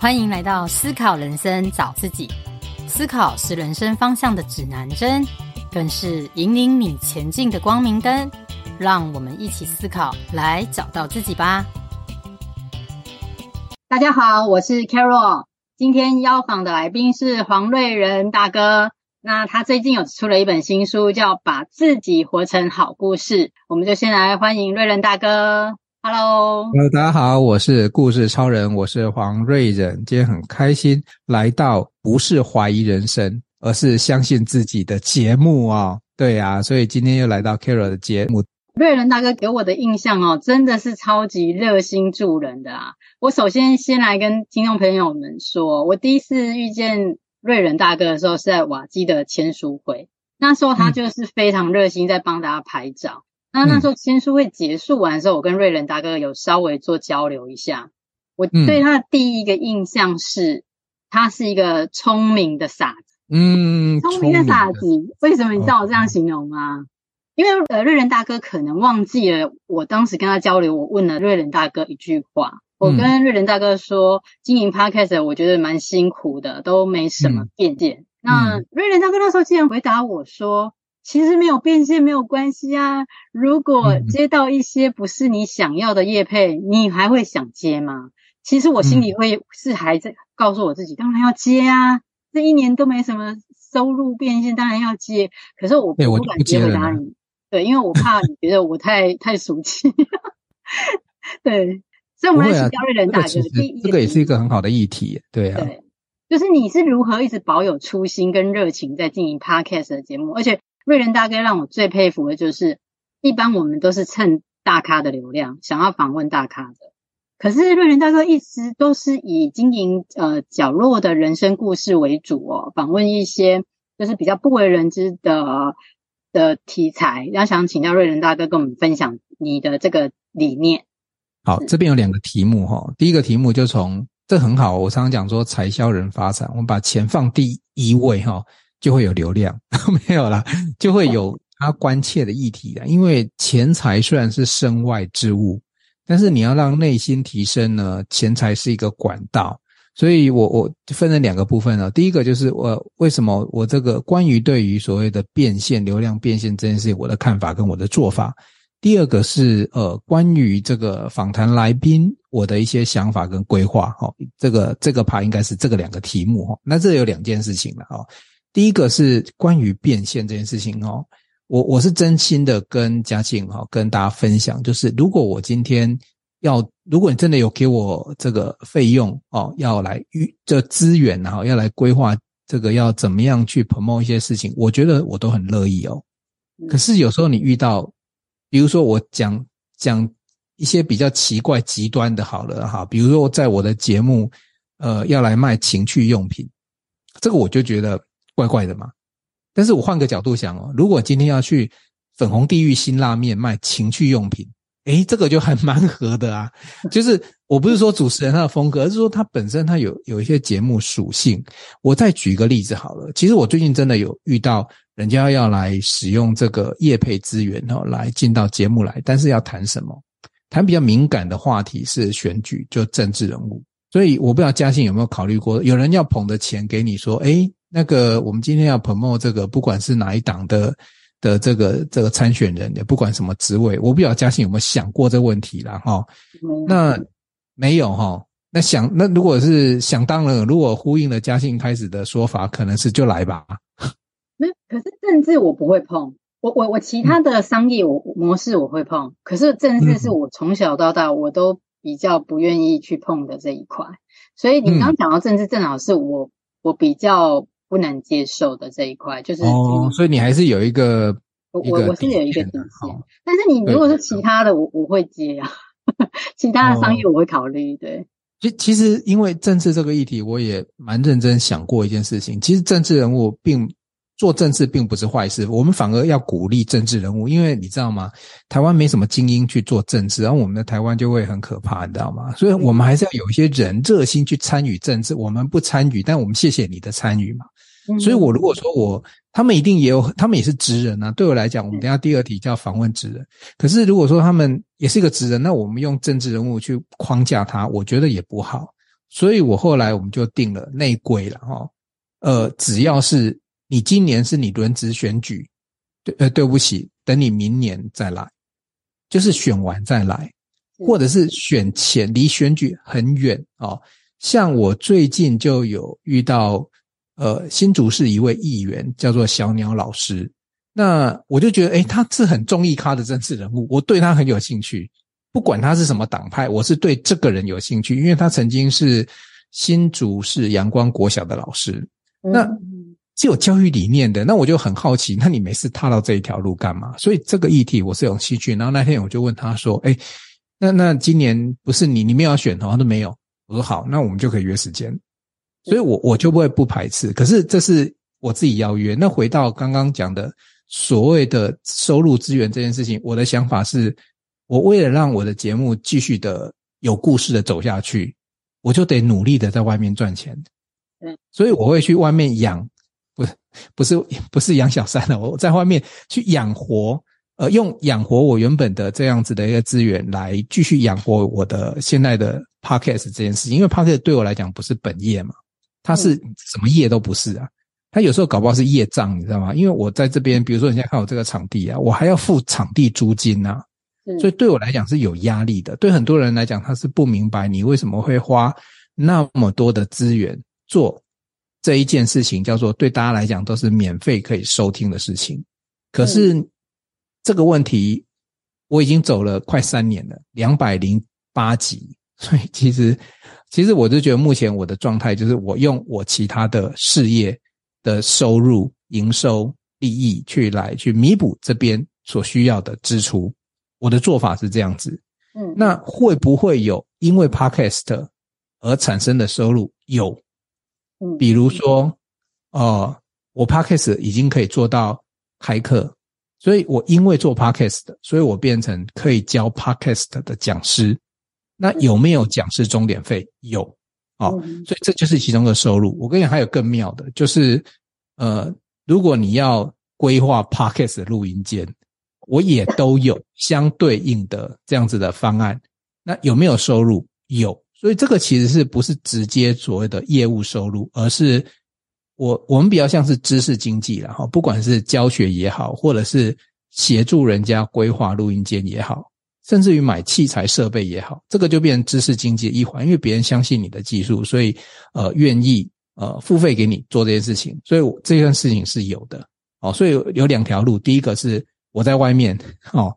欢迎来到思考人生，找自己。思考是人生方向的指南针，更是引领你前进的光明灯。让我们一起思考，来找到自己吧。大家好，我是 Carol。今天邀访的来宾是黄瑞仁大哥。那他最近有出了一本新书，叫《把自己活成好故事》。我们就先来欢迎瑞仁大哥。Hello，Hello，大家好，我是故事超人，我是黄瑞仁。今天很开心来到不是怀疑人生，而是相信自己的节目哦。对啊，所以今天又来到 Carol 的节目。瑞仁大哥给我的印象哦，真的是超级热心助人的啊。我首先先来跟听众朋友们说，我第一次遇见瑞仁大哥的时候是在瓦基的签书会，那时候他就是非常热心在帮大家拍照。嗯那那时候签书会结束完之后，我跟瑞仁大哥有稍微做交流一下。我对他的第一个印象是，他是一个聪明的傻子。嗯，聪明的傻子。为什么你知道我这样形容吗？因为呃，瑞仁大哥可能忘记了我当时跟他交流，我问了瑞仁大哥一句话。我跟瑞仁大哥说，经营 Podcast 我觉得蛮辛苦的，都没什么变现。那瑞仁大哥那时候竟然回答我说。其实没有变现没有关系啊。如果接到一些不是你想要的业配，嗯、你还会想接吗？其实我心里会是还在告诉我自己，当然要接啊。这一年都没什么收入变现，当然要接。可是我不敢接回答你，对，因为我怕你觉得我太太俗气。对，所以我们来请教瑞人大哥。第一，这个也是一个很好的议题，对啊。对，就是你是如何一直保有初心跟热情在经营 Podcast 的节目，而且。瑞仁大哥让我最佩服的就是，一般我们都是蹭大咖的流量，想要访问大咖的。可是瑞仁大哥一直都是以经营呃角落的人生故事为主哦，访问一些就是比较不为人知的的题材。要想请教瑞仁大哥跟我们分享你的这个理念。好，这边有两个题目哈，第一个题目就从这很好，我常常讲说财销人发展，我们把钱放第一位哈。就会有流量，没有啦，就会有他关切的议题的。因为钱财虽然是身外之物，但是你要让内心提升呢，钱财是一个管道。所以我我分成两个部分呢。第一个就是我为什么我这个关于对于所谓的变现、流量变现这件事情，我的看法跟我的做法。第二个是呃关于这个访谈来宾我的一些想法跟规划。哈，这个这个趴应该是这个两个题目哈。那这有两件事情了哈。第一个是关于变现这件事情哦，我我是真心的跟嘉庆哈跟大家分享，就是如果我今天要，如果你真的有给我这个费用哦，要来预这资源然后要来规划这个要怎么样去 promote 一些事情，我觉得我都很乐意哦。可是有时候你遇到，比如说我讲讲一些比较奇怪极端的，好了哈，比如说在我的节目，呃，要来卖情趣用品，这个我就觉得。怪怪的嘛，但是我换个角度想哦，如果今天要去粉红地狱辛拉面卖情趣用品，诶，这个就还蛮合的啊。就是我不是说主持人他的风格，而是说他本身他有有一些节目属性。我再举一个例子好了，其实我最近真的有遇到人家要来使用这个业配资源哦，来进到节目来，但是要谈什么？谈比较敏感的话题是选举，就政治人物。所以我不知道嘉信有没有考虑过，有人要捧的钱给你说，诶那个，我们今天要 promote 这个，不管是哪一党的的这个这个参选人，也不管什么职位，我不晓得嘉信有没有想过这个问题啦哈。那没有哈。那想，那如果是想当然，如果呼应了嘉信开始的说法，可能是就来吧。没，可是政治我不会碰。我我我其他的商业我模式我会碰，可是政治是我从小到大我都比较不愿意去碰的这一块。所以你刚刚讲到政治，正好是我我比较。不能接受的这一块，就是哦，所以你还是有一个，我我我是有一个底线，但是你如果是其他的，我我会接啊，其他的商业我会考虑，对。其其实因为政治这个议题，我也蛮认真想过一件事情，其实政治人物并。做政治并不是坏事，我们反而要鼓励政治人物，因为你知道吗？台湾没什么精英去做政治，然后我们的台湾就会很可怕，你知道吗？所以我们还是要有一些人热心去参与政治。我们不参与，但我们谢谢你的参与嘛。所以我如果说我，他们一定也有，他们也是职人啊。对我来讲，我们等下第二题叫访问职人。可是如果说他们也是一个职人，那我们用政治人物去框架他，我觉得也不好。所以我后来我们就定了内规了哈。呃，只要是你今年是你轮值选举，对呃对不起，等你明年再来，就是选完再来，或者是选前离选举很远哦。像我最近就有遇到，呃，新竹市一位议员叫做小鸟老师，那我就觉得，诶，他是很中意咖的政治人物，我对他很有兴趣。不管他是什么党派，我是对这个人有兴趣，因为他曾经是新竹市阳光国小的老师，那是有教育理念的，那我就很好奇，那你每次踏到这一条路干嘛？所以这个议题我是有兴趣。然后那天我就问他说：“哎，那那今年不是你你没有要选的话，他说没有。”我说好，那我们就可以约时间。所以我我就不会不排斥。可是这是我自己邀约。那回到刚刚讲的所谓的收入资源这件事情，我的想法是。我为了让我的节目继续的有故事的走下去，我就得努力的在外面赚钱。嗯，所以我会去外面养，不是不是 不是养小三了，我在外面去养活，呃，用养活我原本的这样子的一个资源来继续养活我的现在的 podcast 这件事情。因为 podcast 对我来讲不是本业嘛，它是什么业都不是啊，它有时候搞不好是业障，你知道吗？因为我在这边，比如说你现在看我这个场地啊，我还要付场地租金啊。所以对我来讲是有压力的，对很多人来讲他是不明白你为什么会花那么多的资源做这一件事情，叫做对大家来讲都是免费可以收听的事情。可是这个问题我已经走了快三年了，两百零八集，所以其实其实我就觉得目前我的状态就是我用我其他的事业的收入、营收、利益去来去弥补这边所需要的支出。我的做法是这样子，嗯，那会不会有因为 Podcast 而产生的收入？有，嗯，比如说，呃，我 Podcast 已经可以做到开课，所以我因为做 Podcast，所以我变成可以教 Podcast 的讲师。那有没有讲师钟点费？有，哦，所以这就是其中的收入。我跟你讲，还有更妙的，就是，呃，如果你要规划 Podcast 的录音间。我也都有 相对应的这样子的方案，那有没有收入？有，所以这个其实是不是直接所谓的业务收入，而是我我们比较像是知识经济啦，哈，不管是教学也好，或者是协助人家规划录音间也好，甚至于买器材设备也好，这个就变成知识经济的一环，因为别人相信你的技术，所以呃愿意呃付费给你做这件事情，所以我这件事情是有的，哦，所以有两条路，第一个是。我在外面哦，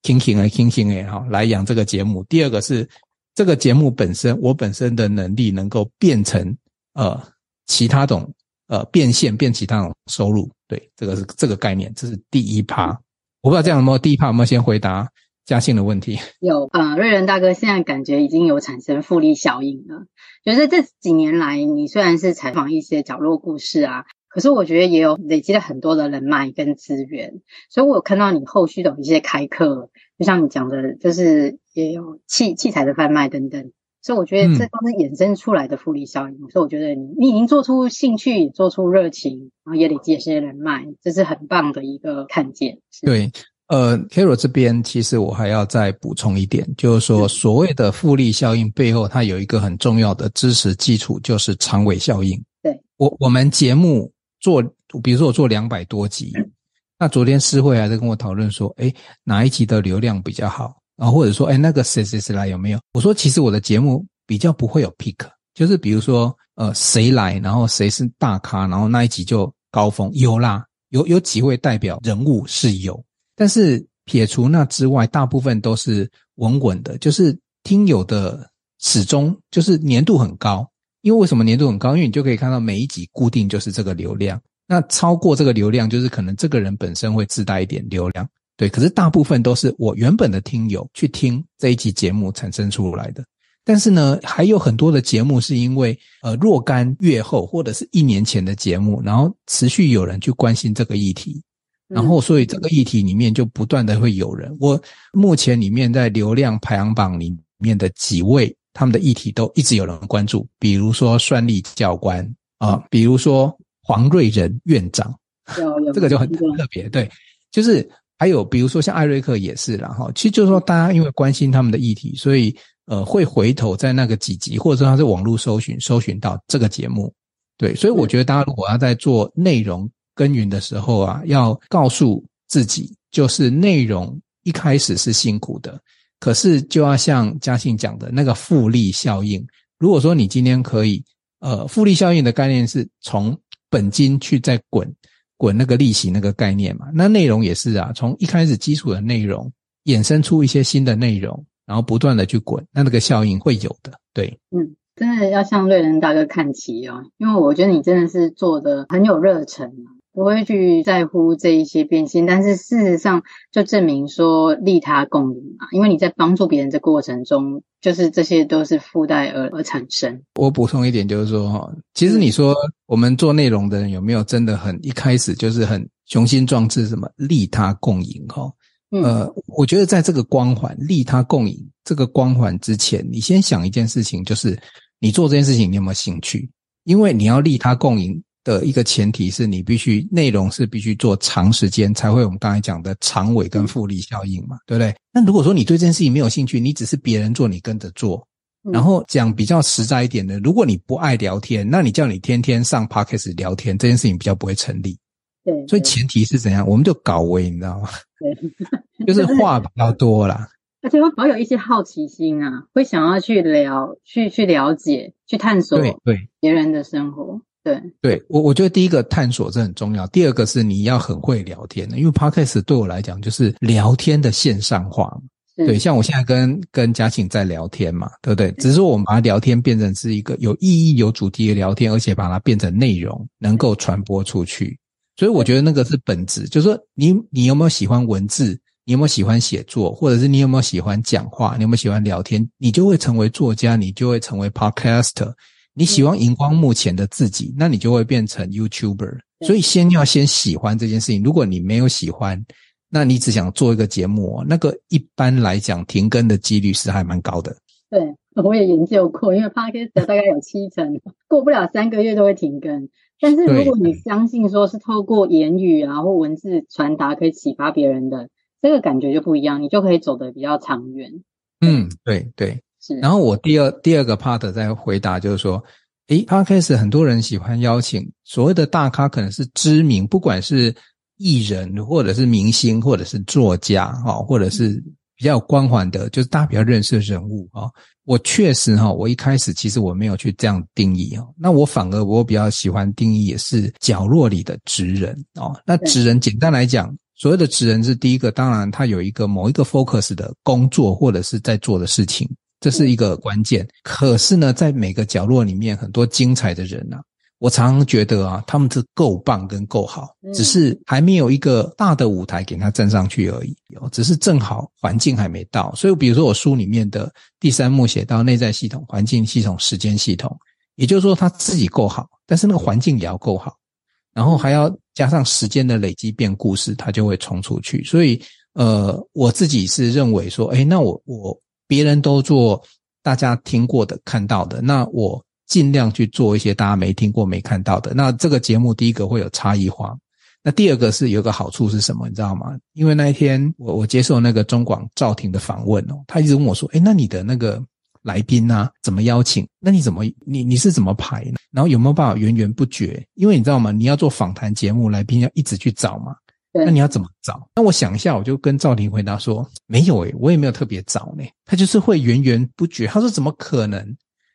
听听哎，听听哎，哈，来养这个节目。第二个是这个节目本身，我本身的能力能够变成呃其他种呃变现，变其他种收入。对，这个是这个概念，这是第一趴。我不知道这样有没有第一趴有没有先回答嘉信的问题？有呃，瑞仁大哥现在感觉已经有产生复利效应了。觉得这几年来，你虽然是采访一些角落故事啊。可是我觉得也有累积了很多的人脉跟资源，所以我有看到你后续的一些开课，就像你讲的，就是也有器器材的贩卖等等，所以我觉得这都是衍生出来的复利效应。嗯、所以我觉得你你已经做出兴趣，做出热情，然后也累积一些人脉，这是很棒的一个看见。对，呃，Carol 这边其实我还要再补充一点，就是说所谓的复利效应背后，它有一个很重要的知识基础，就是长尾效应。对，我我们节目。做，比如说我做两百多集，那昨天诗慧还在跟我讨论说，哎，哪一集的流量比较好？然后或者说，哎，那个谁谁谁来有没有？我说，其实我的节目比较不会有 pick，就是比如说，呃，谁来，然后谁是大咖，然后那一集就高峰，有啦，有有几位代表人物是有，但是撇除那之外，大部分都是稳稳的，就是听友的始终就是粘度很高。因为为什么粘度很高？因为你就可以看到每一集固定就是这个流量，那超过这个流量，就是可能这个人本身会自带一点流量，对。可是大部分都是我原本的听友去听这一集节目产生出来的。但是呢，还有很多的节目是因为呃若干月后或者是一年前的节目，然后持续有人去关心这个议题，然后所以这个议题里面就不断的会有人。我目前里面在流量排行榜里面的几位。他们的议题都一直有人关注，比如说算力教官啊、呃，比如说黄瑞仁院长，这个就很特别。对，就是还有比如说像艾瑞克也是啦哈。其实就是说，大家因为关心他们的议题，所以呃会回头在那个几集，或者说他是网络搜寻搜寻到这个节目。对，所以我觉得大家如果要在做内容耕耘的时候啊，要告诉自己，就是内容一开始是辛苦的，可是就要像嘉庆讲的那个复利效应。如果说你今天可以，呃，复利效应的概念是从本金去再滚滚那个利息那个概念嘛，那内容也是啊，从一开始基础的内容衍生出一些新的内容，然后不断的去滚，那那个效应会有的，对，嗯。真的要向瑞仁大哥看齐哦，因为我觉得你真的是做的很有热忱，不会去在乎这一些变现，但是事实上就证明说利他共赢嘛，因为你在帮助别人的过程中，就是这些都是附带而而产生。我补充一点，就是说哈，其实你说我们做内容的人有没有真的很一开始就是很雄心壮志，什么利他共赢哈？呃，我觉得在这个光环利他共赢这个光环之前，你先想一件事情，就是。你做这件事情，你有没有兴趣？因为你要利他共赢的一个前提是你必须内容是必须做长时间才会，我们刚才讲的长尾跟复利效应嘛，对不对？那如果说你对这件事情没有兴趣，你只是别人做，你跟着做，然后讲比较实在一点的，如果你不爱聊天，那你叫你天天上 Podcast 聊天，这件事情比较不会成立。对，所以前提是怎样？我们就搞微，你知道吗？对，就是话比较多啦。而且会保有一些好奇心啊，会想要去聊、去去了解、去探索对对别人的生活。对对，我我觉得第一个探索这很重要，第二个是你要很会聊天的，因为 Podcast 对我来讲就是聊天的线上化嘛。对，像我现在跟跟嘉庆在聊天嘛，对不对？只是说我们把它聊天变成是一个有意义、有主题的聊天，而且把它变成内容，能够传播出去。所以我觉得那个是本质，就是说你你有没有喜欢文字？你有没有喜欢写作，或者是你有没有喜欢讲话？你有没有喜欢聊天？你就会成为作家，你就会成为 podcaster。你喜欢荧光幕前的自己，那你就会变成 YouTuber。所以先要先喜欢这件事情。如果你没有喜欢，那你只想做一个节目，那个一般来讲停更的几率是还蛮高的。对，我也研究过，因为 podcaster 大概有七成 过不了三个月都会停更。但是如果你相信说是透过言语啊或文字传达可以启发别人的。这个感觉就不一样，你就可以走得比较长远。嗯，对对，是。然后我第二第二个 part 在回答就是说，诶，Podcast 很多人喜欢邀请所谓的大咖，可能是知名，不管是艺人或者是明星，或者是作家，哈，或者是比较有光环的，就是大家比较认识的人物啊。我确实哈，我一开始其实我没有去这样定义哦，那我反而我比较喜欢定义也是角落里的职人哦。那职人简单来讲。所谓的职人是第一个，当然他有一个某一个 focus 的工作或者是在做的事情，这是一个关键。可是呢，在每个角落里面，很多精彩的人啊，我常常觉得啊，他们是够棒跟够好，只是还没有一个大的舞台给他站上去而已。只是正好环境还没到。所以，比如说我书里面的第三幕写到内在系统、环境系统、时间系统，也就是说他自己够好，但是那个环境也要够好。然后还要加上时间的累积变故事，他就会冲出去。所以，呃，我自己是认为说，哎，那我我别人都做大家听过的、看到的，那我尽量去做一些大家没听过、没看到的。那这个节目第一个会有差异化，那第二个是有个好处是什么？你知道吗？因为那一天我我接受那个中广赵婷的访问哦，他一直问我说，诶，那你的那个。来宾啊，怎么邀请？那你怎么你你是怎么排呢？然后有没有办法源源不绝？因为你知道吗？你要做访谈节目，来宾要一直去找嘛。那你要怎么找？那我想一下，我就跟赵婷回答说：没有诶，我也没有特别找呢。他就是会源源不绝。他说怎么可能？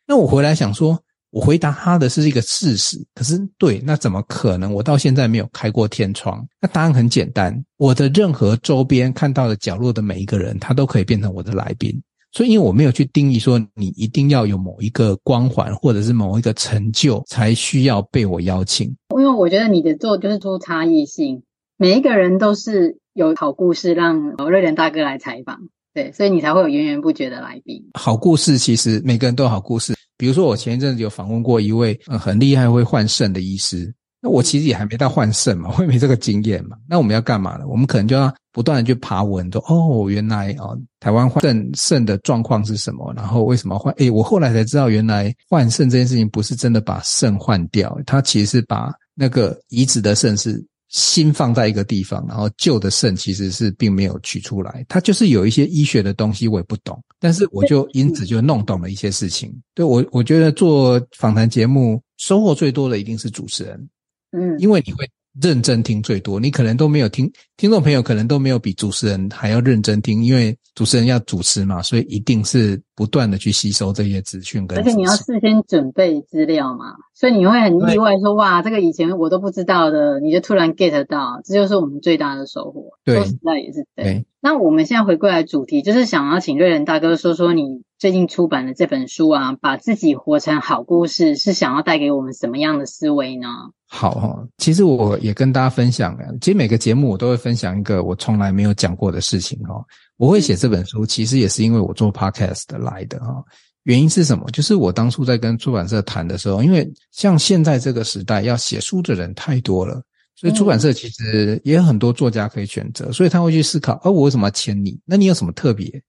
那我回来想说，我回答他的是一个事实。可是对，那怎么可能？我到现在没有开过天窗。那答案很简单，我的任何周边看到的角落的每一个人，他都可以变成我的来宾。所以，因为我没有去定义说你一定要有某一个光环或者是某一个成就才需要被我邀请。因为我觉得你的做就是出差异性，每一个人都是有好故事让瑞仁大哥来采访，对，所以你才会有源源不绝的来宾。好故事其实每个人都有好故事，比如说我前一阵子有访问过一位很厉害会换肾的医师。那我其实也还没到换肾嘛，我也没这个经验嘛。那我们要干嘛呢？我们可能就要不断的去爬文，说哦，原来哦，台湾换肾肾的状况是什么？然后为什么换？诶，我后来才知道，原来换肾这件事情不是真的把肾换掉，它其实是把那个移植的肾是心放在一个地方，然后旧的肾其实是并没有取出来，它就是有一些医学的东西我也不懂，但是我就因此就弄懂了一些事情。对，我我觉得做访谈节目收获最多的一定是主持人，嗯，因为你会。认真听最多，你可能都没有听，听众朋友可能都没有比主持人还要认真听，因为主持人要主持嘛，所以一定是不断的去吸收这些资讯跟。而且你要事先准备资料嘛，所以你会很意外说哇，这个以前我都不知道的，你就突然 get 到，这就是我们最大的收获。对，说实在也是对。那我们现在回归来主题，就是想要请瑞仁大哥说说你最近出版的这本书啊，把自己活成好故事，是想要带给我们什么样的思维呢？好哈，其实我也跟大家分享，其实每个节目我都会分享一个我从来没有讲过的事情哈。我会写这本书，其实也是因为我做 podcast 来的哈。原因是什么？就是我当初在跟出版社谈的时候，因为像现在这个时代，要写书的人太多了，所以出版社其实也有很多作家可以选择，所以他会去思考，哦，我为什么要签你？那你有什么特别？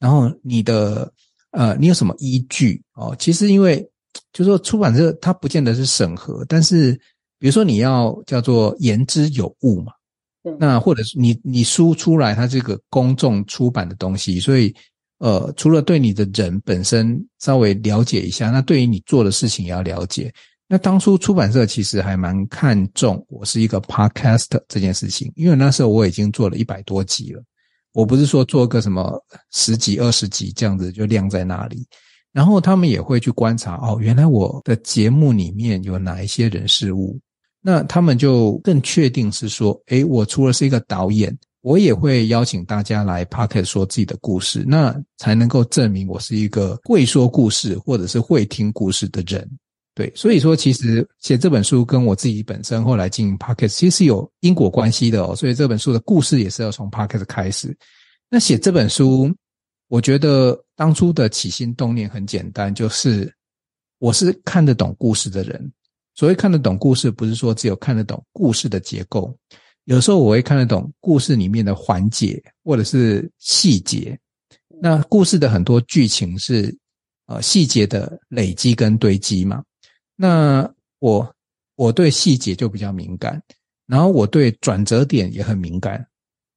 然后你的呃，你有什么依据？哦，其实因为就是说出版社它不见得是审核，但是。比如说你要叫做言之有物嘛，那或者是你你书出来，它这个公众出版的东西，所以呃，除了对你的人本身稍微了解一下，那对于你做的事情也要了解。那当初出版社其实还蛮看重我是一个 podcast 这件事情，因为那时候我已经做了一百多集了，我不是说做个什么十几二十集这样子就晾在那里，然后他们也会去观察哦，原来我的节目里面有哪一些人事物。那他们就更确定是说，诶，我除了是一个导演，我也会邀请大家来 Podcast 说自己的故事，那才能够证明我是一个会说故事或者是会听故事的人。对，所以说其实写这本书跟我自己本身后来经营 Podcast 其实是有因果关系的哦。所以这本书的故事也是要从 Podcast 开始。那写这本书，我觉得当初的起心动念很简单，就是我是看得懂故事的人。所谓看得懂故事，不是说只有看得懂故事的结构，有时候我会看得懂故事里面的环节或者是细节。那故事的很多剧情是呃细节的累积跟堆积嘛。那我我对细节就比较敏感，然后我对转折点也很敏感。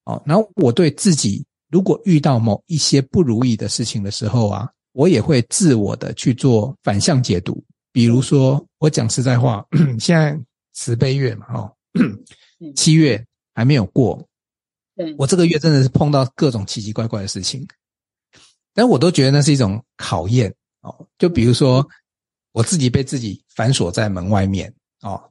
哦，然后我对自己如果遇到某一些不如意的事情的时候啊，我也会自我的去做反向解读。比如说，我讲实在话，现在慈悲月嘛，哦，七月还没有过，我这个月真的是碰到各种奇奇怪怪的事情，但我都觉得那是一种考验哦。就比如说，我自己被自己反锁在门外面哦，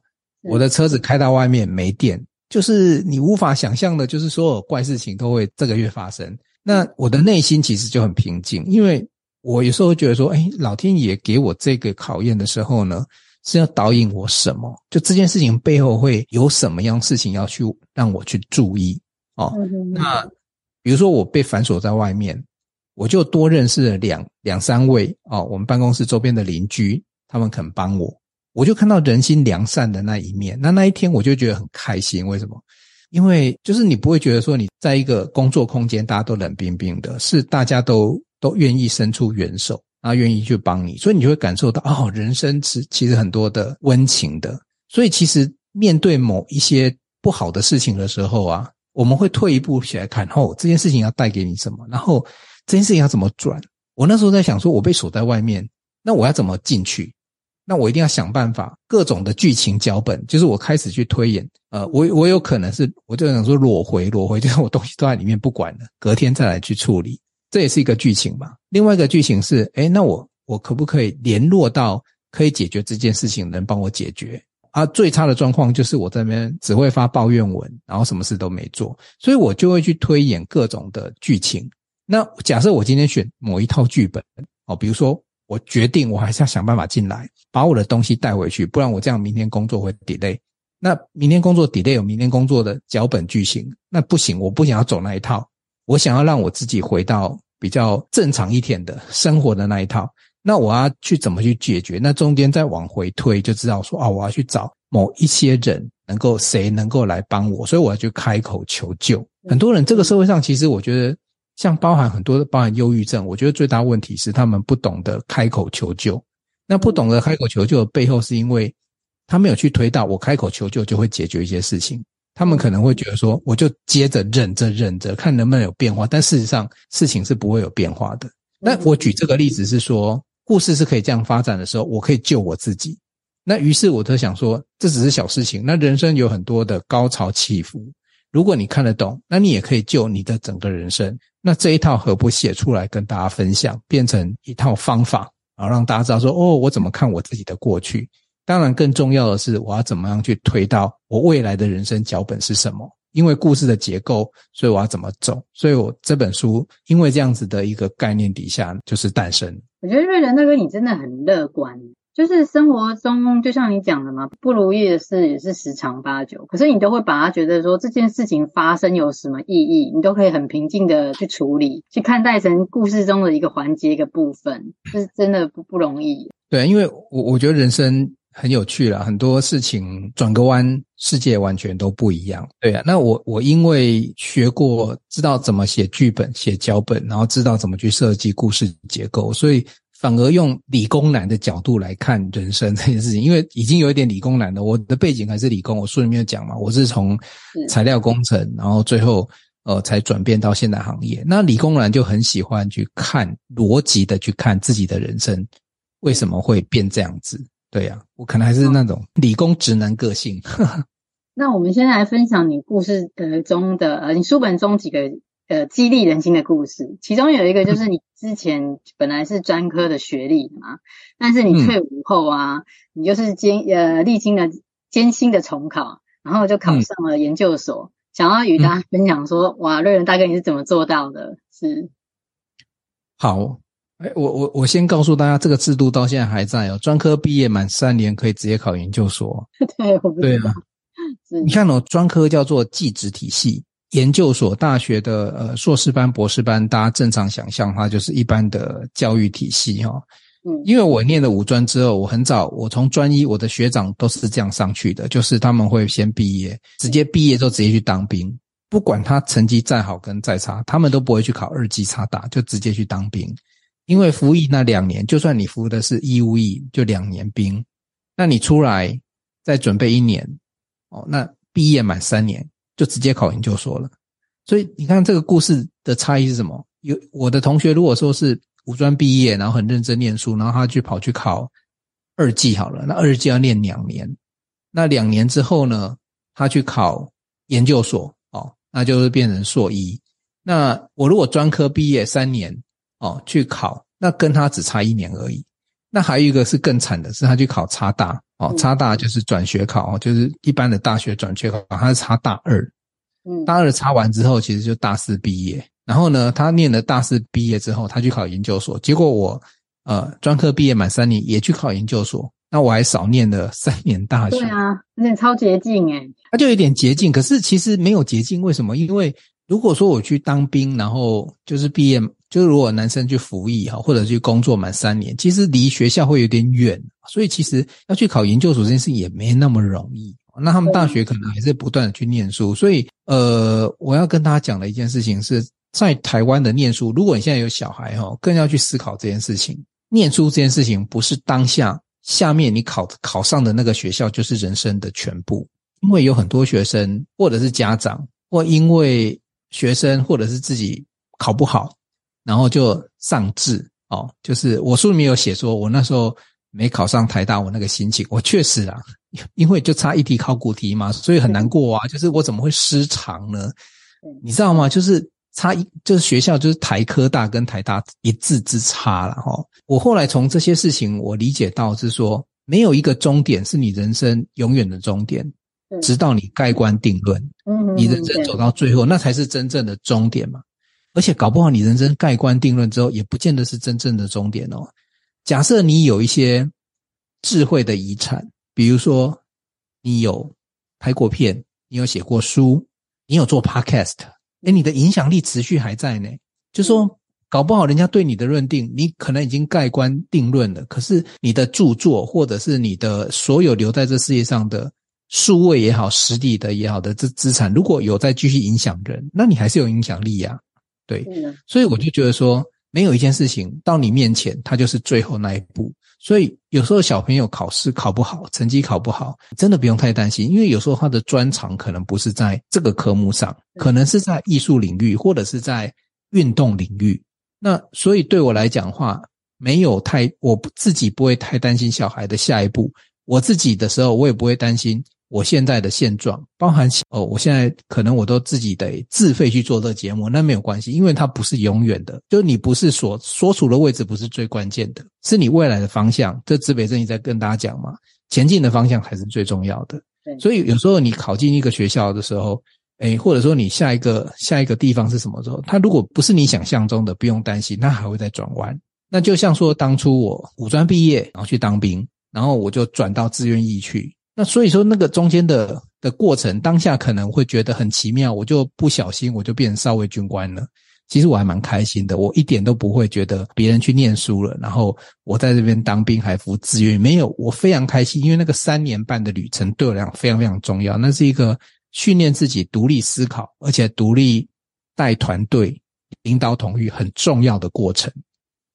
我的车子开到外面没电，就是你无法想象的，就是所有怪事情都会这个月发生。那我的内心其实就很平静，因为。我有时候会觉得说，哎，老天爷给我这个考验的时候呢，是要导引我什么？就这件事情背后会有什么样事情要去让我去注意哦？那比如说我被反锁在外面，我就多认识了两两三位哦，我们办公室周边的邻居，他们肯帮我，我就看到人心良善的那一面。那那一天我就觉得很开心。为什么？因为就是你不会觉得说你在一个工作空间大家都冷冰冰的，是大家都。都愿意伸出援手，然后愿意去帮你，所以你就会感受到哦，人生是其实很多的温情的。所以其实面对某一些不好的事情的时候啊，我们会退一步起来看，哦，这件事情要带给你什么，然后这件事情要怎么转。我那时候在想说，我被锁在外面，那我要怎么进去？那我一定要想办法，各种的剧情脚本，就是我开始去推演。呃，我我有可能是，我就想说裸回裸回，就是我东西都在里面不管了，隔天再来去处理。这也是一个剧情嘛。另外一个剧情是，诶，那我我可不可以联络到可以解决这件事情的人帮我解决？啊，最差的状况就是我这边只会发抱怨文，然后什么事都没做，所以我就会去推演各种的剧情。那假设我今天选某一套剧本，哦，比如说我决定我还是要想办法进来，把我的东西带回去，不然我这样明天工作会 delay。那明天工作 delay 有明天工作的脚本剧情，那不行，我不想要走那一套。我想要让我自己回到比较正常一点的生活的那一套，那我要去怎么去解决？那中间再往回推，就知道说啊，我要去找某一些人，能够谁能够来帮我，所以我要去开口求救。很多人这个社会上，其实我觉得像包含很多的包含忧郁症，我觉得最大问题是他们不懂得开口求救。那不懂得开口求救的背后，是因为他没有去推到我开口求救就会解决一些事情。他们可能会觉得说，我就接着忍着忍着，看能不能有变化。但事实上，事情是不会有变化的。那我举这个例子是说，故事是可以这样发展的时候，我可以救我自己。那于是我就想说，这只是小事情。那人生有很多的高潮起伏，如果你看得懂，那你也可以救你的整个人生。那这一套何不写出来跟大家分享，变成一套方法，然后让大家知道说，哦，我怎么看我自己的过去。当然，更重要的是，我要怎么样去推到我未来的人生脚本是什么？因为故事的结构，所以我要怎么走？所以我这本书因为这样子的一个概念底下，就是诞生。我觉得瑞仁大哥你真的很乐观，就是生活中就像你讲的嘛，不如意的事也是十常八九，可是你都会把它觉得说这件事情发生有什么意义，你都可以很平静的去处理，去看待成故事中的一个环节一个部分，这是真的不不容易。对，因为我我觉得人生。很有趣了，很多事情转个弯，世界完全都不一样。对啊，那我我因为学过，知道怎么写剧本、写脚本，然后知道怎么去设计故事结构，所以反而用理工男的角度来看人生这件事情。因为已经有一点理工男了，我的背景还是理工，我书里面有讲嘛，我是从材料工程，然后最后呃才转变到现代行业。那理工男就很喜欢去看逻辑的去看自己的人生，为什么会变这样子？对呀、啊，我可能还是那种理工直男个性。那我们先来分享你故事的中的呃，你书本中几个呃激励人心的故事。其中有一个就是你之前本来是专科的学历嘛，但是你退伍后啊，嗯、你就是艰呃历经了艰辛的重考，然后就考上了研究所。嗯、想要与大家分享说，哇，瑞仁大哥你是怎么做到的？是好。哎，我我我先告诉大家，这个制度到现在还在哦。专科毕业满三年可以直接考研究所。对，我不知道。对啊，你看哦，专科叫做技职体系，研究所大学的呃硕士班、博士班，大家正常想象它就是一般的教育体系哈。嗯，因为我念了五专之后，我很早，我从专一，我的学长都是这样上去的，就是他们会先毕业，直接毕业之后直接去当兵，不管他成绩再好跟再差，他们都不会去考二级差大，就直接去当兵。因为服役那两年，就算你服的是义务役，就两年兵，那你出来再准备一年，哦，那毕业满三年就直接考研究所了。所以你看这个故事的差异是什么？有我的同学如果说是五专毕业，然后很认真念书，然后他去跑去考二技好了，那二技要念两年，那两年之后呢，他去考研究所，哦，那就是变成硕一。那我如果专科毕业三年。哦，去考，那跟他只差一年而已。那还有一个是更惨的，是他去考差大，哦，差大就是转学考，哦，就是一般的大学转学考，他是差大二，嗯，大二差完之后，其实就大四毕业。然后呢，他念了大四毕业之后，他去考研究所。结果我，呃，专科毕业满三年，也去考研究所，那我还少念了三年大学。对啊，有点超捷径诶。他就有点捷径，可是其实没有捷径，为什么？因为如果说我去当兵，然后就是毕业。就是如果男生去服役哈，或者去工作满三年，其实离学校会有点远，所以其实要去考研究所这件事也没那么容易。那他们大学可能还是不断的去念书，所以呃，我要跟大家讲的一件事情是在台湾的念书，如果你现在有小孩哈，更要去思考这件事情。念书这件事情不是当下下面你考考上的那个学校就是人生的全部，因为有很多学生或者是家长，或因为学生或者是自己考不好。然后就上志哦，就是我书里面有写说，我那时候没考上台大，我那个心情，我确实啊，因为就差一题考古题嘛，所以很难过啊。就是我怎么会失常呢？你知道吗？就是差一，就是学校就是台科大跟台大一字之差了哈。我后来从这些事情，我理解到是说，没有一个终点是你人生永远的终点，直到你盖棺定论，你人生走到最后，那才是真正的终点嘛。而且搞不好，你人生盖棺定论之后，也不见得是真正的终点哦。假设你有一些智慧的遗产，比如说你有拍过片，你有写过书，你有做 podcast，诶，你的影响力持续还在呢。就说搞不好，人家对你的认定，你可能已经盖棺定论了。可是你的著作，或者是你的所有留在这世界上的数位也好、实体的也好的这资产，如果有在继续影响人，那你还是有影响力呀。对，所以我就觉得说，没有一件事情到你面前，它就是最后那一步。所以有时候小朋友考试考不好，成绩考不好，真的不用太担心，因为有时候他的专长可能不是在这个科目上，可能是在艺术领域或者是在运动领域。那所以对我来讲的话，没有太，我自己不会太担心小孩的下一步。我自己的时候，我也不会担心。我现在的现状，包含哦，我现在可能我都自己得自费去做这个节目，那没有关系，因为它不是永远的，就是你不是所所处的位置不是最关键的，是你未来的方向。这指北针也在跟大家讲嘛，前进的方向才是最重要的。所以有时候你考进一个学校的时候，诶，或者说你下一个下一个地方是什么时候，它如果不是你想象中的，不用担心，它还会再转弯。那就像说当初我五专毕业，然后去当兵，然后我就转到志愿役去。那所以说，那个中间的的过程，当下可能会觉得很奇妙，我就不小心我就变成少尉军官了。其实我还蛮开心的，我一点都不会觉得别人去念书了，然后我在这边当兵还服志愿，没有，我非常开心，因为那个三年半的旅程对我来讲非常非常重要，那是一个训练自己独立思考，而且独立带团队、领导统御很重要的过程。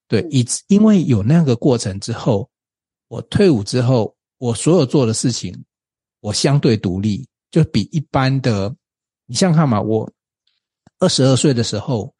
对，以因为有那个过程之后，我退伍之后。我所有做的事情，我相对独立，就比一般的，你想想看嘛，我二十二岁的时候，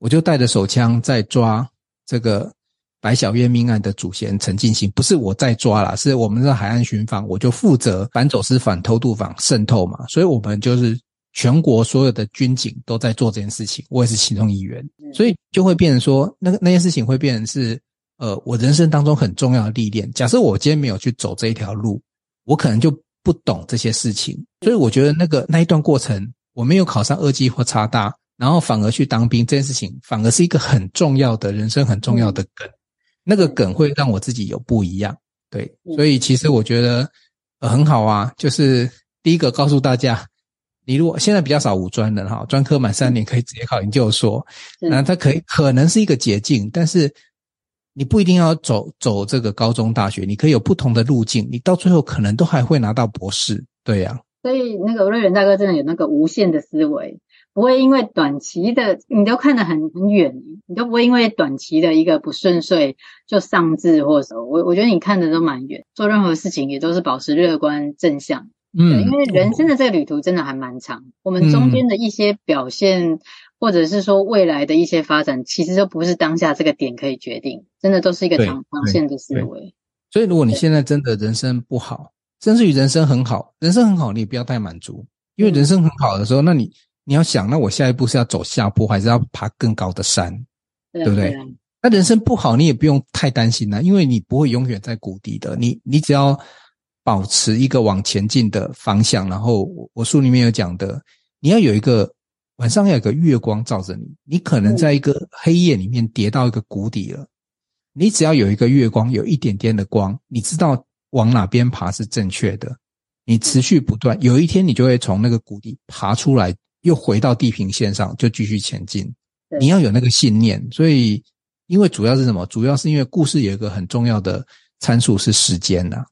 我就带着手枪在抓这个白小燕命案的主嫌陈进兴，不是我在抓啦，是我们的海岸巡防，我就负责反走私、反偷渡、反渗透嘛，所以我们就是全国所有的军警都在做这件事情，我也是其中一员，所以就会变成说，那个那件事情会变成是。呃，我人生当中很重要的历练。假设我今天没有去走这一条路，我可能就不懂这些事情。所以我觉得那个那一段过程，我没有考上二技或差大，然后反而去当兵这件事情，反而是一个很重要的人生很重要的梗。那个梗会让我自己有不一样。对，所以其实我觉得呃很好啊。就是第一个告诉大家，你如果现在比较少五专的哈，专科满三年可以直接考研究所，那它可以可能是一个捷径，但是。你不一定要走走这个高中大学，你可以有不同的路径，你到最后可能都还会拿到博士，对呀、啊。所以那个瑞仁大哥真的有那个无限的思维，不会因为短期的你都看得很很远，你都不会因为短期的一个不顺遂就丧志或者我我觉得你看的都蛮远，做任何事情也都是保持乐观正向。嗯，因为人生的这个旅途真的还蛮长，我们中间的一些表现。或者是说未来的一些发展，其实都不是当下这个点可以决定，真的都是一个长长线的思维。所以，如果你现在真的人生不好，甚至于人生很好，人生很好，你也不要太满足，因为人生很好的时候，那你你要想，那我下一步是要走下坡，还是要爬更高的山，对不对？那人生不好，你也不用太担心了，因为你不会永远在谷底的，你你只要保持一个往前进的方向，然后我我书里面有讲的，你要有一个。晚上要有个月光照着你，你可能在一个黑夜里面跌到一个谷底了。你只要有一个月光，有一点点的光，你知道往哪边爬是正确的。你持续不断，有一天你就会从那个谷底爬出来，又回到地平线上，就继续前进。你要有那个信念。所以，因为主要是什么？主要是因为故事有一个很重要的参数是时间呐。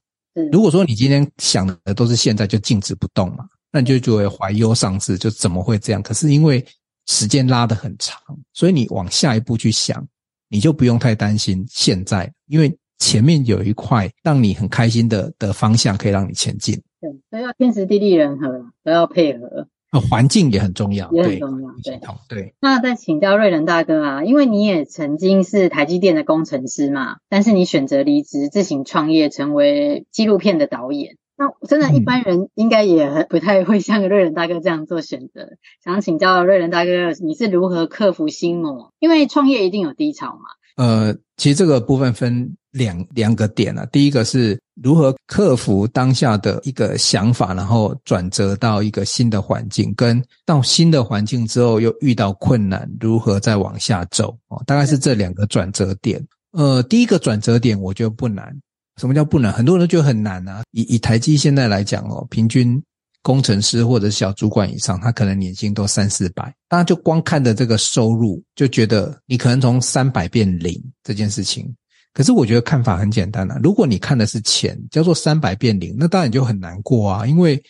如果说你今天想的都是现在，就静止不动嘛。那你就就会怀忧丧志，就怎么会这样？可是因为时间拉得很长，所以你往下一步去想，你就不用太担心现在，因为前面有一块让你很开心的的方向可以让你前进。对，都要天时地利人和，都要配合。呃，环境也很重要，也很重要。对对。对，那再请教瑞仁大哥啊，因为你也曾经是台积电的工程师嘛，但是你选择离职自行创业，成为纪录片的导演。那真的，一般人应该也不太会像瑞仁大哥这样做选择。嗯、想请教瑞仁大哥，你是如何克服心魔？因为创业一定有低潮嘛。呃，其实这个部分分两两个点啊。第一个是如何克服当下的一个想法，然后转折到一个新的环境，跟到新的环境之后又遇到困难，如何再往下走？哦，大概是这两个转折点。呃，第一个转折点我觉得不难。什么叫不难？很多人都觉得很难啊。以以台积现在来讲哦，平均工程师或者小主管以上，他可能年薪都三四百。大家就光看着这个收入，就觉得你可能从三百变零这件事情。可是我觉得看法很简单啊。如果你看的是钱，叫做三百变零，那当然就很难过啊，因为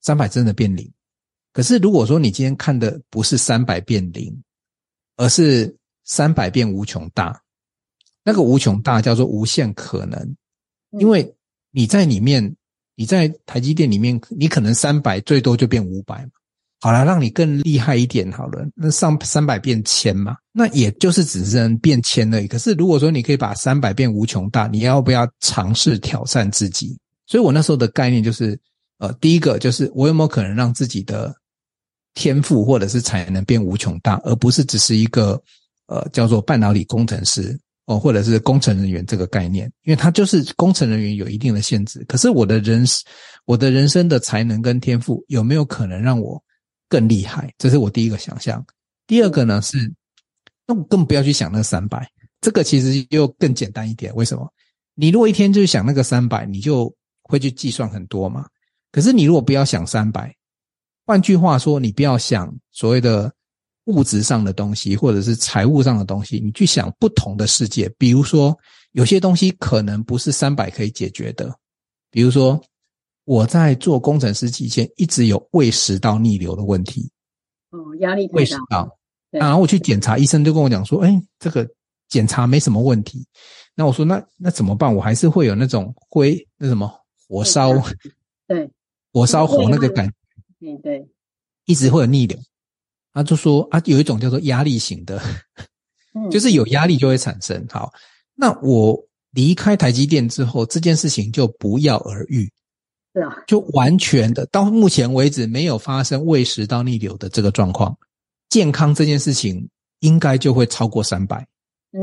三百真的变零。可是如果说你今天看的不是三百变零，而是三百变无穷大，那个无穷大叫做无限可能，因为你在里面，你在台积电里面，你可能三百最多就变五百嘛。好了，让你更厉害一点好了，那上三百变千嘛，那也就是只能变千而已。可是如果说你可以把三百变无穷大，你要不要尝试挑战自己？所以我那时候的概念就是，呃，第一个就是我有没有可能让自己的天赋或者是才能变无穷大，而不是只是一个呃叫做半导体工程师哦，或者是工程人员这个概念，因为他就是工程人员有一定的限制。可是我的人我的人生的才能跟天赋有没有可能让我更厉害？这是我第一个想象。第二个呢是，那我更不要去想那三百，这个其实又更简单一点。为什么？你如果一天就想那个三百，你就会去计算很多嘛。可是你如果不要想三百，换句话说，你不要想所谓的物质上的东西，或者是财务上的东西，你去想不同的世界。比如说，有些东西可能不是三百可以解决的。比如说，我在做工程师期间，一直有胃食道逆流的问题。哦，压力太大。胃食道，然后我去检查，医生就跟我讲说：“哎，这个检查没什么问题。”那我说：“那那怎么办？我还是会有那种灰，那什么？”火烧，对，火烧火那个感觉，嗯，对，一直会有逆流。他就说啊，有一种叫做压力型的，就是有压力就会产生。好，那我离开台积电之后，这件事情就不药而愈，是啊，就完全的到目前为止没有发生胃食道逆流的这个状况，健康这件事情应该就会超过三百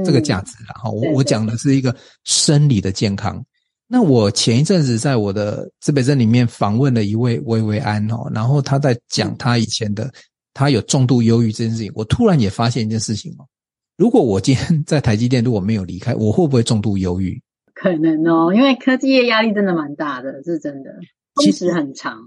这个价值了。哈，我我讲的是一个生理的健康。那我前一阵子在我的自北针里面访问了一位薇薇安哦，然后他在讲他以前的他有重度忧郁这件事情。我突然也发现一件事情哦，如果我今天在台积电如果没有离开，我会不会重度忧郁？可能哦，因为科技业压力真的蛮大的，是真的，其实很长。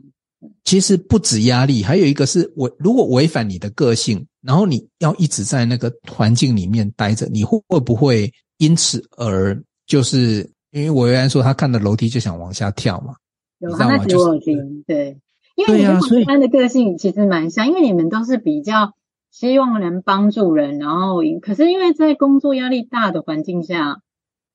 其实不止压力，还有一个是我如果违反你的个性，然后你要一直在那个环境里面待着，你会会不会因此而就是？因为我原来说他看到楼梯就想往下跳嘛，有他在给我听，对，因为你跟我一般的个性其实蛮像，因为你们都是比较希望能帮助人，然后可是因为在工作压力大的环境下，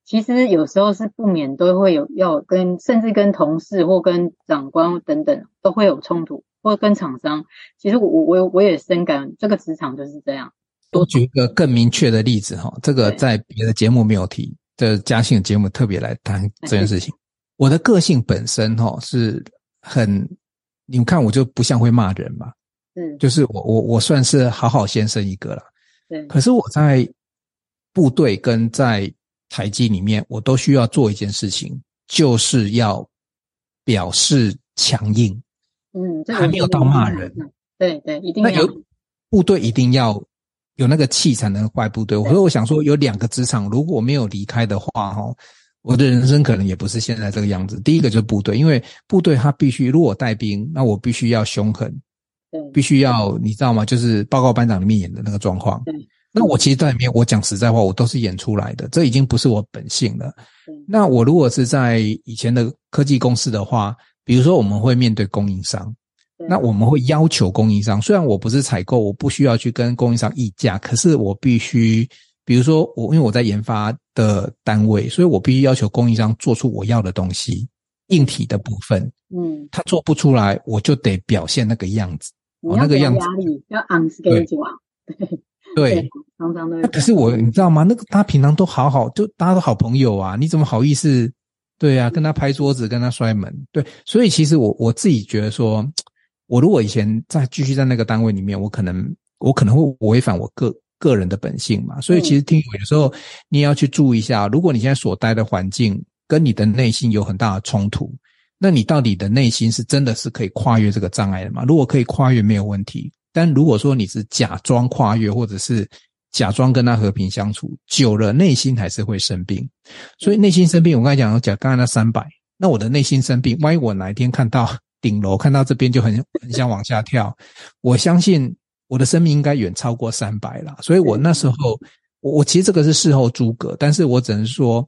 其实有时候是不免都会有要跟甚至跟同事或跟长官等等都会有冲突，或跟厂商。其实我我我也深感这个职场就是这样。多举一个更明确的例子哈，这个在别的节目没有提。这嘉兴节目特别来谈这件事情。我的个性本身哈是很，你们看我就不像会骂人嘛，嗯，就是我我我算是好好先生一个了，对。可是我在部队跟在台积里面，我都需要做一件事情，就是要表示强硬，嗯，还没有到骂人，对对，一定要。那有部队一定要。有那个气才能坏部队，所以我想说，有两个职场，如果没有离开的话，哈，我的人生可能也不是现在这个样子。第一个就是部队，因为部队他必须，如果带兵，那我必须要凶狠，对，必须要，你知道吗？就是报告班长里面演的那个状况。对，那我其实在里面，我讲实在话，我都是演出来的，这已经不是我本性了。那我如果是在以前的科技公司的话，比如说我们会面对供应商。那我们会要求供应商，虽然我不是采购，我不需要去跟供应商议价，可是我必须，比如说我因为我在研发的单位，所以我必须要求供应商做出我要的东西，硬体的部分，嗯，他做不出来，我就得表现那个样子，我那个样子压力要 on schedule 啊，对，对，常常都。可是我你知道吗？那个他平常都好好，就大家都好朋友啊，你怎么好意思？对啊，跟他拍桌子，跟他摔门，对，所以其实我我自己觉得说。我如果以前再继续在那个单位里面，我可能我可能会违反我个个人的本性嘛。所以其实听友有时候你也要去注意一下，如果你现在所待的环境跟你的内心有很大的冲突，那你到底的内心是真的是可以跨越这个障碍的吗？如果可以跨越，没有问题。但如果说你是假装跨越，或者是假装跟他和平相处，久了内心还是会生病。所以内心生病，我刚才讲讲刚才那三百，那我的内心生病，万一我哪一天看到。顶楼看到这边就很很想往下跳，我相信我的生命应该远超过三百了，所以我那时候我我其实这个是事后诸葛，但是我只能说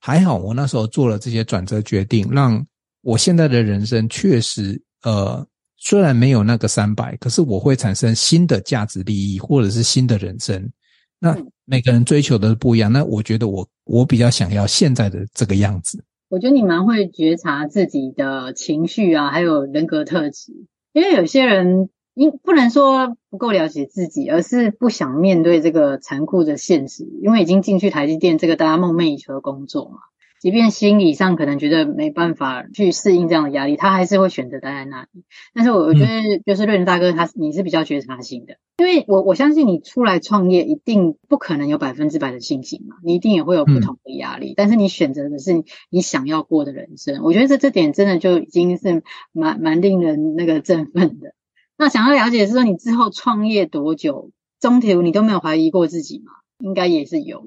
还好我那时候做了这些转折决定，让我现在的人生确实呃虽然没有那个三百，可是我会产生新的价值利益或者是新的人生，那每个人追求的不一样。那我觉得我我比较想要现在的这个样子。我觉得你蛮会觉察自己的情绪啊，还有人格特质。因为有些人，因不能说不够了解自己，而是不想面对这个残酷的现实。因为已经进去台积电这个大家梦寐以求的工作嘛。即便心理上可能觉得没办法去适应这样的压力，他还是会选择待在那里。但是我我觉得，就是瑞仁大哥他你是比较觉察型的，因为我我相信你出来创业一定不可能有百分之百的信心嘛，你一定也会有不同的压力。但是你选择的是你想要过的人生，我觉得这这点真的就已经是蛮蛮令人那个振奋的。那想要了解是说，你之后创业多久，中途你都没有怀疑过自己吗？应该也是有。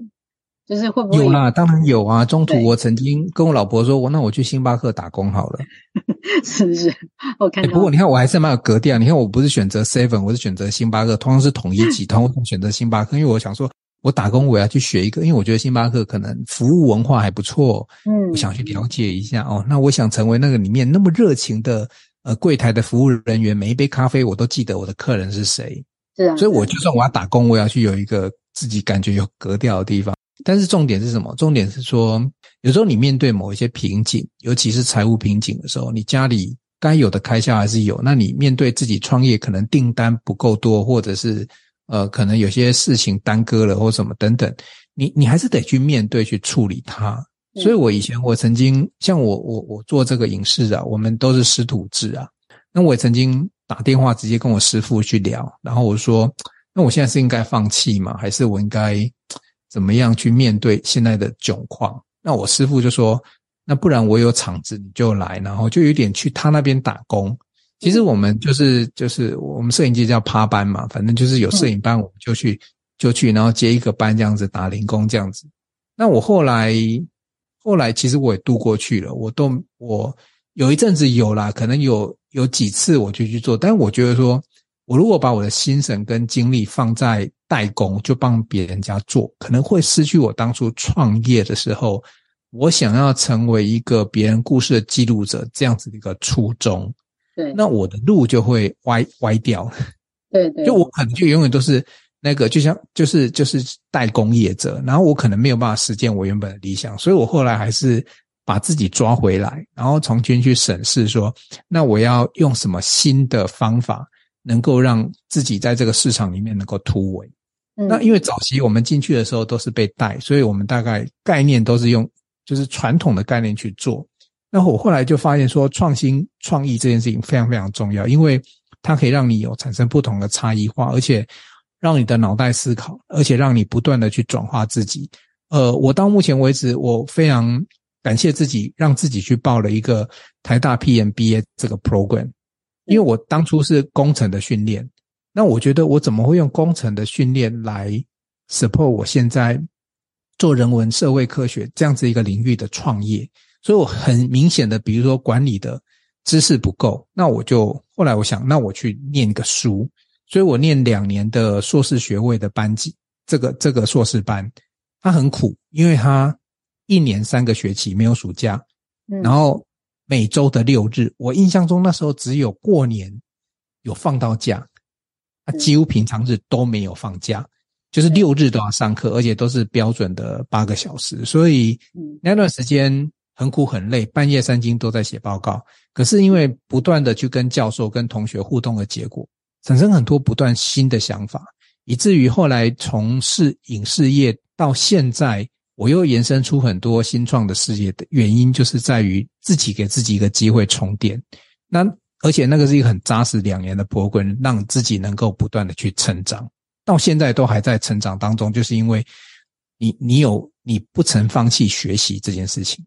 就是会不会有，有啦？当然有啊！中途我曾经跟我老婆说：“我那我去星巴克打工好了。”是不是？我看、欸。不过你看，我还是蛮有格调。你看，我不是选择 Seven，我是选择星巴克，同样是统一集团，我选择星巴克，因为我想说，我打工我要去学一个，因为我觉得星巴克可能服务文化还不错。嗯，我想去了解一下哦。那我想成为那个里面那么热情的呃柜台的服务人员，每一杯咖啡我都记得我的客人是谁。是啊。所以我就算我要打工，我要去有一个自己感觉有格调的地方。但是重点是什么？重点是说，有时候你面对某一些瓶颈，尤其是财务瓶颈的时候，你家里该有的开销还是有。那你面对自己创业，可能订单不够多，或者是呃，可能有些事情耽搁了，或什么等等，你你还是得去面对，去处理它。所以我以前我曾经像我我我做这个影视啊，我们都是师徒制啊。那我也曾经打电话直接跟我师父去聊，然后我说，那我现在是应该放弃吗？还是我应该？怎么样去面对现在的窘况？那我师父就说：“那不然我有场子你就来，然后就有点去他那边打工。其实我们就是就是我们摄影机叫趴班嘛，反正就是有摄影班我们就去就去，然后接一个班这样子打零工这样子。那我后来后来其实我也度过去了，我都我有一阵子有啦，可能有有几次我就去做，但是我觉得说。”我如果把我的心神跟精力放在代工，就帮别人家做，可能会失去我当初创业的时候，我想要成为一个别人故事的记录者这样子的一个初衷。对，那我的路就会歪歪掉。对对，就我可能就永远都是那个，就像就是就是代工业者，然后我可能没有办法实现我原本的理想，所以我后来还是把自己抓回来，然后重新去审视说，那我要用什么新的方法。能够让自己在这个市场里面能够突围。嗯，那因为早期我们进去的时候都是被带，所以我们大概概念都是用就是传统的概念去做。那我后来就发现说，创新创意这件事情非常非常重要，因为它可以让你有产生不同的差异化，而且让你的脑袋思考，而且让你不断的去转化自己。呃，我到目前为止，我非常感谢自己，让自己去报了一个台大 PMBA 这个 program。因为我当初是工程的训练，那我觉得我怎么会用工程的训练来 support 我现在做人文社会科学这样子一个领域的创业？所以我很明显的，比如说管理的知识不够，那我就后来我想，那我去念一个书，所以我念两年的硕士学位的班级，这个这个硕士班，它很苦，因为它一年三个学期没有暑假，然后。每周的六日，我印象中那时候只有过年有放到假，啊，几乎平常日都没有放假，就是六日都要上课，而且都是标准的八个小时，所以那段时间很苦很累，半夜三更都在写报告。可是因为不断的去跟教授、跟同学互动的结果，产生很多不断新的想法，以至于后来从事影视业到现在。我又延伸出很多新创的事业的原因，就是在于自己给自己一个机会充电。那而且那个是一个很扎实两年的 program，让自己能够不断的去成长。到现在都还在成长当中，就是因为你你有你不曾放弃学习这件事情。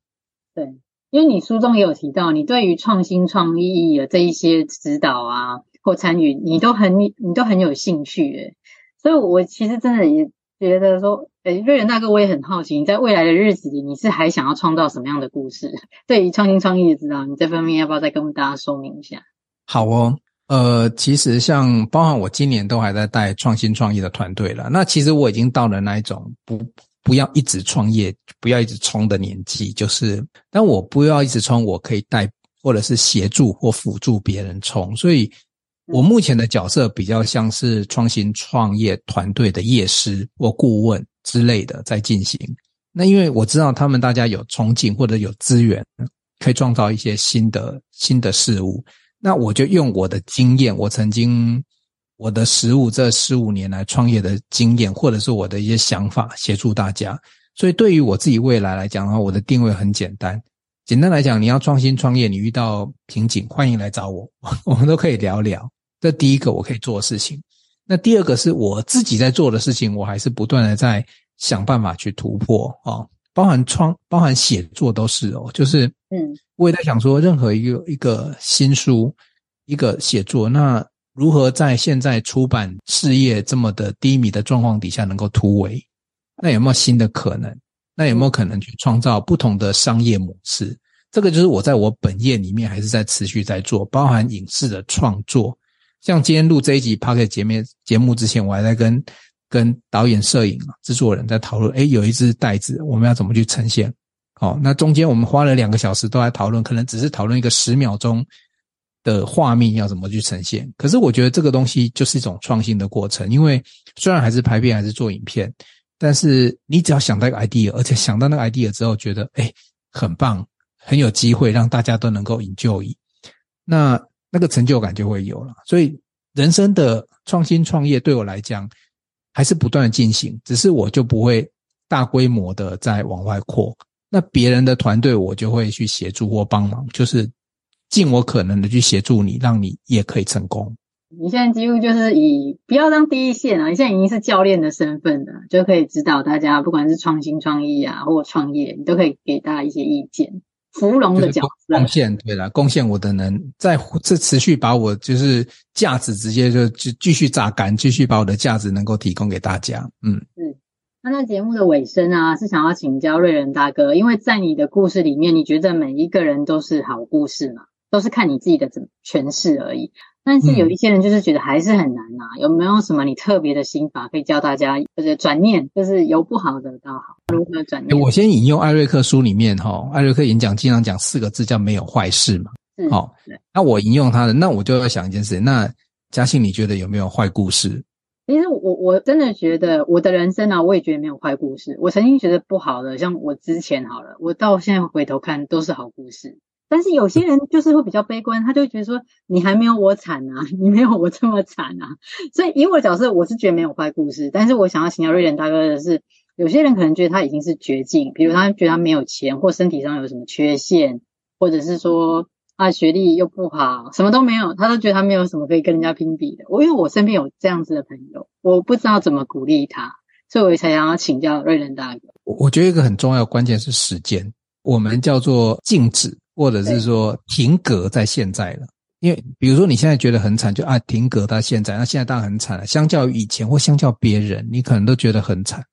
对，因为你书中也有提到，你对于创新创意的这一些指导啊或参与，你都很你都很有兴趣诶。所以我其实真的也觉得说。哎，瑞仁大哥，我也很好奇，你在未来的日子里，你是还想要创造什么样的故事？对于创新创意的指导，你这方面要不要再跟大家说明一下？好哦，呃，其实像包含我今年都还在带创新创业的团队了。那其实我已经到了那一种不不要一直创业，不要一直冲的年纪，就是，但我不要一直冲，我可以带或者是协助或辅助别人冲，所以。我目前的角色比较像是创新创业团队的业师或顾问，之类的在进行。那因为我知道他们大家有憧憬或者有资源，可以创造一些新的新的事物。那我就用我的经验，我曾经我的十五这十五年来创业的经验，或者是我的一些想法，协助大家。所以对于我自己未来来讲的话，我的定位很简单。简单来讲，你要创新创业，你遇到瓶颈，欢迎来找我，我们都可以聊聊。这第一个我可以做的事情。那第二个是我自己在做的事情，我还是不断的在想办法去突破啊，包含创、包含写作都是哦，就是嗯，我也在想说，任何一个一个新书、一个写作，那如何在现在出版事业这么的低迷的状况底下能够突围？那有没有新的可能？那有没有可能去创造不同的商业模式？这个就是我在我本业里面还是在持续在做，包含影视的创作。像今天录这一集 Podcast 节目节目之前，我还在跟跟导演、摄影啊、制作人在讨论。诶，有一支袋子，我们要怎么去呈现？好，那中间我们花了两个小时都在讨论，可能只是讨论一个十秒钟的画面要怎么去呈现。可是我觉得这个东西就是一种创新的过程，因为虽然还是拍片，还是做影片。但是你只要想到一个 idea，而且想到那个 idea 之后，觉得诶很棒，很有机会让大家都能够 enjoy，那那个成就感就会有了。所以人生的创新创业对我来讲还是不断的进行，只是我就不会大规模的在往外扩。那别人的团队我就会去协助或帮忙，就是尽我可能的去协助你，让你也可以成功。你现在几乎就是以不要当第一线啊，你现在已经是教练的身份了，就可以指导大家，不管是创新创意啊，或创业，你都可以给大家一些意见。芙蓉的角色，贡献对了，贡献我的能，在这持续把我就是价值直接就就继续榨干，继续把我的价值能够提供给大家。嗯是，那在节目的尾声啊，是想要请教瑞仁大哥，因为在你的故事里面，你觉得每一个人都是好故事嘛？都是看你自己的怎么诠释而已。但是有一些人就是觉得还是很难啊，有没有什么你特别的心法可以教大家？或者转念，就是由不好的到好，如何转念？我先引用艾瑞克书里面哈，艾瑞克演讲经常讲四个字叫“没有坏事”嘛。好，那我引用他的，那我就要想一件事情。那嘉信，你觉得有没有坏故事？其实我我真的觉得我的人生啊，我也觉得没有坏故事。我曾经觉得不好的，像我之前好了，我到现在回头看都是好故事。但是有些人就是会比较悲观，他就觉得说，你还没有我惨啊，你没有我这么惨啊。所以以我的角色，我是觉得没有坏故事。但是我想要请教瑞仁大哥的是，有些人可能觉得他已经是绝境，比如他觉得他没有钱，或身体上有什么缺陷，或者是说啊学历又不好，什么都没有，他都觉得他没有什么可以跟人家拼比的。我因为我身边有这样子的朋友，我不知道怎么鼓励他，所以我才想要请教瑞仁大哥。我觉得一个很重要的关键是时间，我们叫做静止。或者是说停格在现在了，因为比如说你现在觉得很惨，就啊停格到现在，那现在当然很惨了。相较于以前或相较别人，你可能都觉得很惨。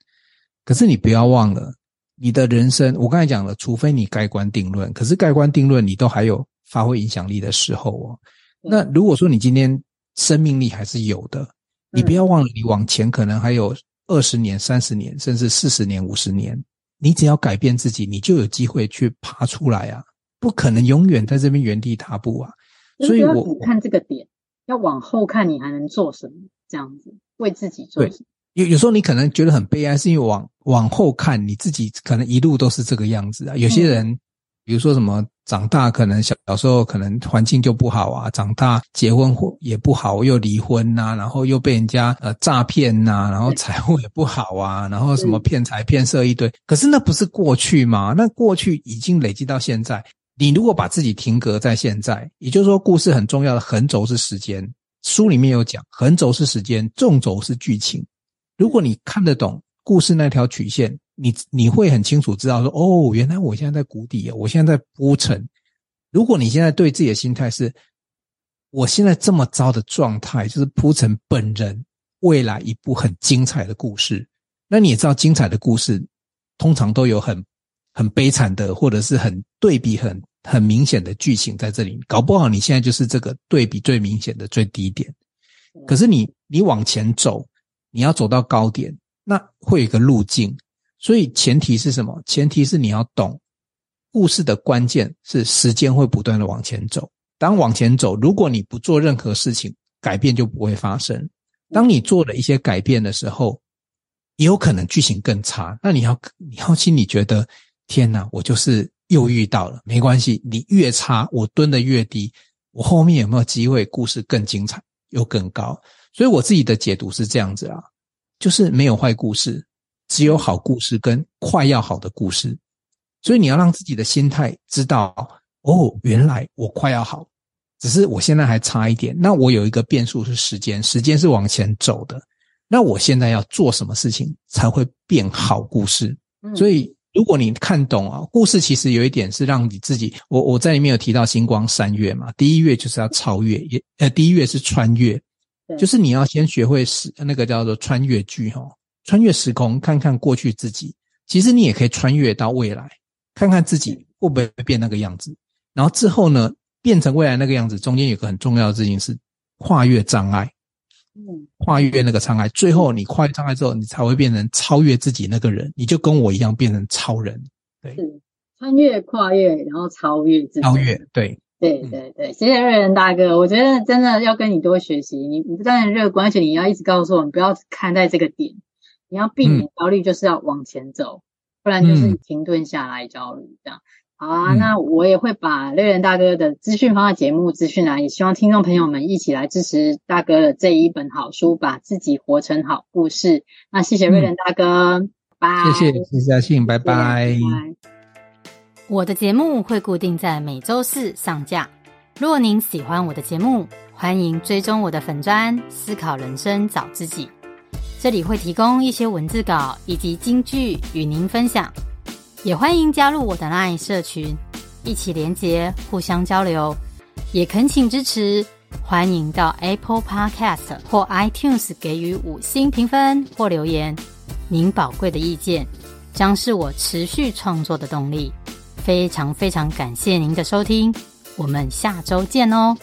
可是你不要忘了，你的人生，我刚才讲了，除非你盖棺定论，可是盖棺定论你都还有发挥影响力的时候哦。那如果说你今天生命力还是有的，你不要忘了，你往前可能还有二十年、三十年，甚至四十年、五十年，你只要改变自己，你就有机会去爬出来啊。不可能永远在这边原地踏步啊！所以我看这个点，要往后看，你还能做什么？这样子为自己做什么？有有时候你可能觉得很悲哀，是因为往往后看，你自己可能一路都是这个样子啊。有些人，比如说什么长大，可能小小时候可能环境就不好啊，长大结婚或也不好，又离婚呐，然后又被人家呃诈骗呐，然后财务也不好啊，然后什么骗财骗色一堆。可是那不是过去吗？那过去已经累积到现在。你如果把自己停格在现在，也就是说，故事很重要的横轴是时间。书里面有讲，横轴是时间，纵轴是剧情。如果你看得懂故事那条曲线，你你会很清楚知道说，哦，原来我现在在谷底啊，我现在在铺陈。如果你现在对自己的心态是，我现在这么糟的状态，就是铺陈本人未来一部很精彩的故事。那你也知道，精彩的故事通常都有很很悲惨的，或者是很对比很。很明显的剧情在这里，搞不好你现在就是这个对比最明显的最低点。可是你你往前走，你要走到高点，那会有一个路径。所以前提是什么？前提是你要懂故事的关键是时间会不断的往前走。当往前走，如果你不做任何事情，改变就不会发生。当你做了一些改变的时候，也有可能剧情更差。那你要你要心里觉得，天哪，我就是又遇到了，没关系，你越差，我蹲得越低，我后面有没有机会，故事更精彩又更高？所以我自己的解读是这样子啊，就是没有坏故事，只有好故事跟快要好的故事。所以你要让自己的心态知道，哦，原来我快要好，只是我现在还差一点。那我有一个变数是时间，时间是往前走的。那我现在要做什么事情才会变好故事？所以如果你看懂啊，故事其实有一点是让你自己，我我在里面有提到星光三月嘛，第一月就是要超越，也呃第一月是穿越，就是你要先学会时那个叫做穿越剧哈，穿越时空，看看过去自己，其实你也可以穿越到未来。看看自己会不会变那个样子，然后之后呢，变成未来那个样子，中间有个很重要的事情是跨越障碍，嗯，跨越那个障碍，最后你跨越障碍之后，你才会变成超越自己那个人，你就跟我一样变成超人，对，是。穿越、跨越，然后超越自己，超越，对，对。对对，谢谢瑞仁大哥，我觉得真的要跟你多学习，你你不但乐观，而且你要一直告诉我，你不要看在这个点，你要避免焦虑，就是要往前走。嗯不然就是停顿下来焦虑这样。好啊，那我也会把瑞仁大哥的资讯放在节目资讯栏，也希望听众朋友们一起来支持大哥的这一本好书，把自己活成好故事。那谢谢瑞仁大哥，拜。谢谢谢嘉信，拜拜。我的节目会固定在每周四上架。如果您喜欢我的节目，欢迎追踪我的粉专，思考人生，找自己。这里会提供一些文字稿以及金句与您分享，也欢迎加入我的 LINE 社群，一起连接，互相交流。也恳请支持，欢迎到 Apple Podcast 或 iTunes 给予五星评分或留言。您宝贵的意见将是我持续创作的动力。非常非常感谢您的收听，我们下周见哦。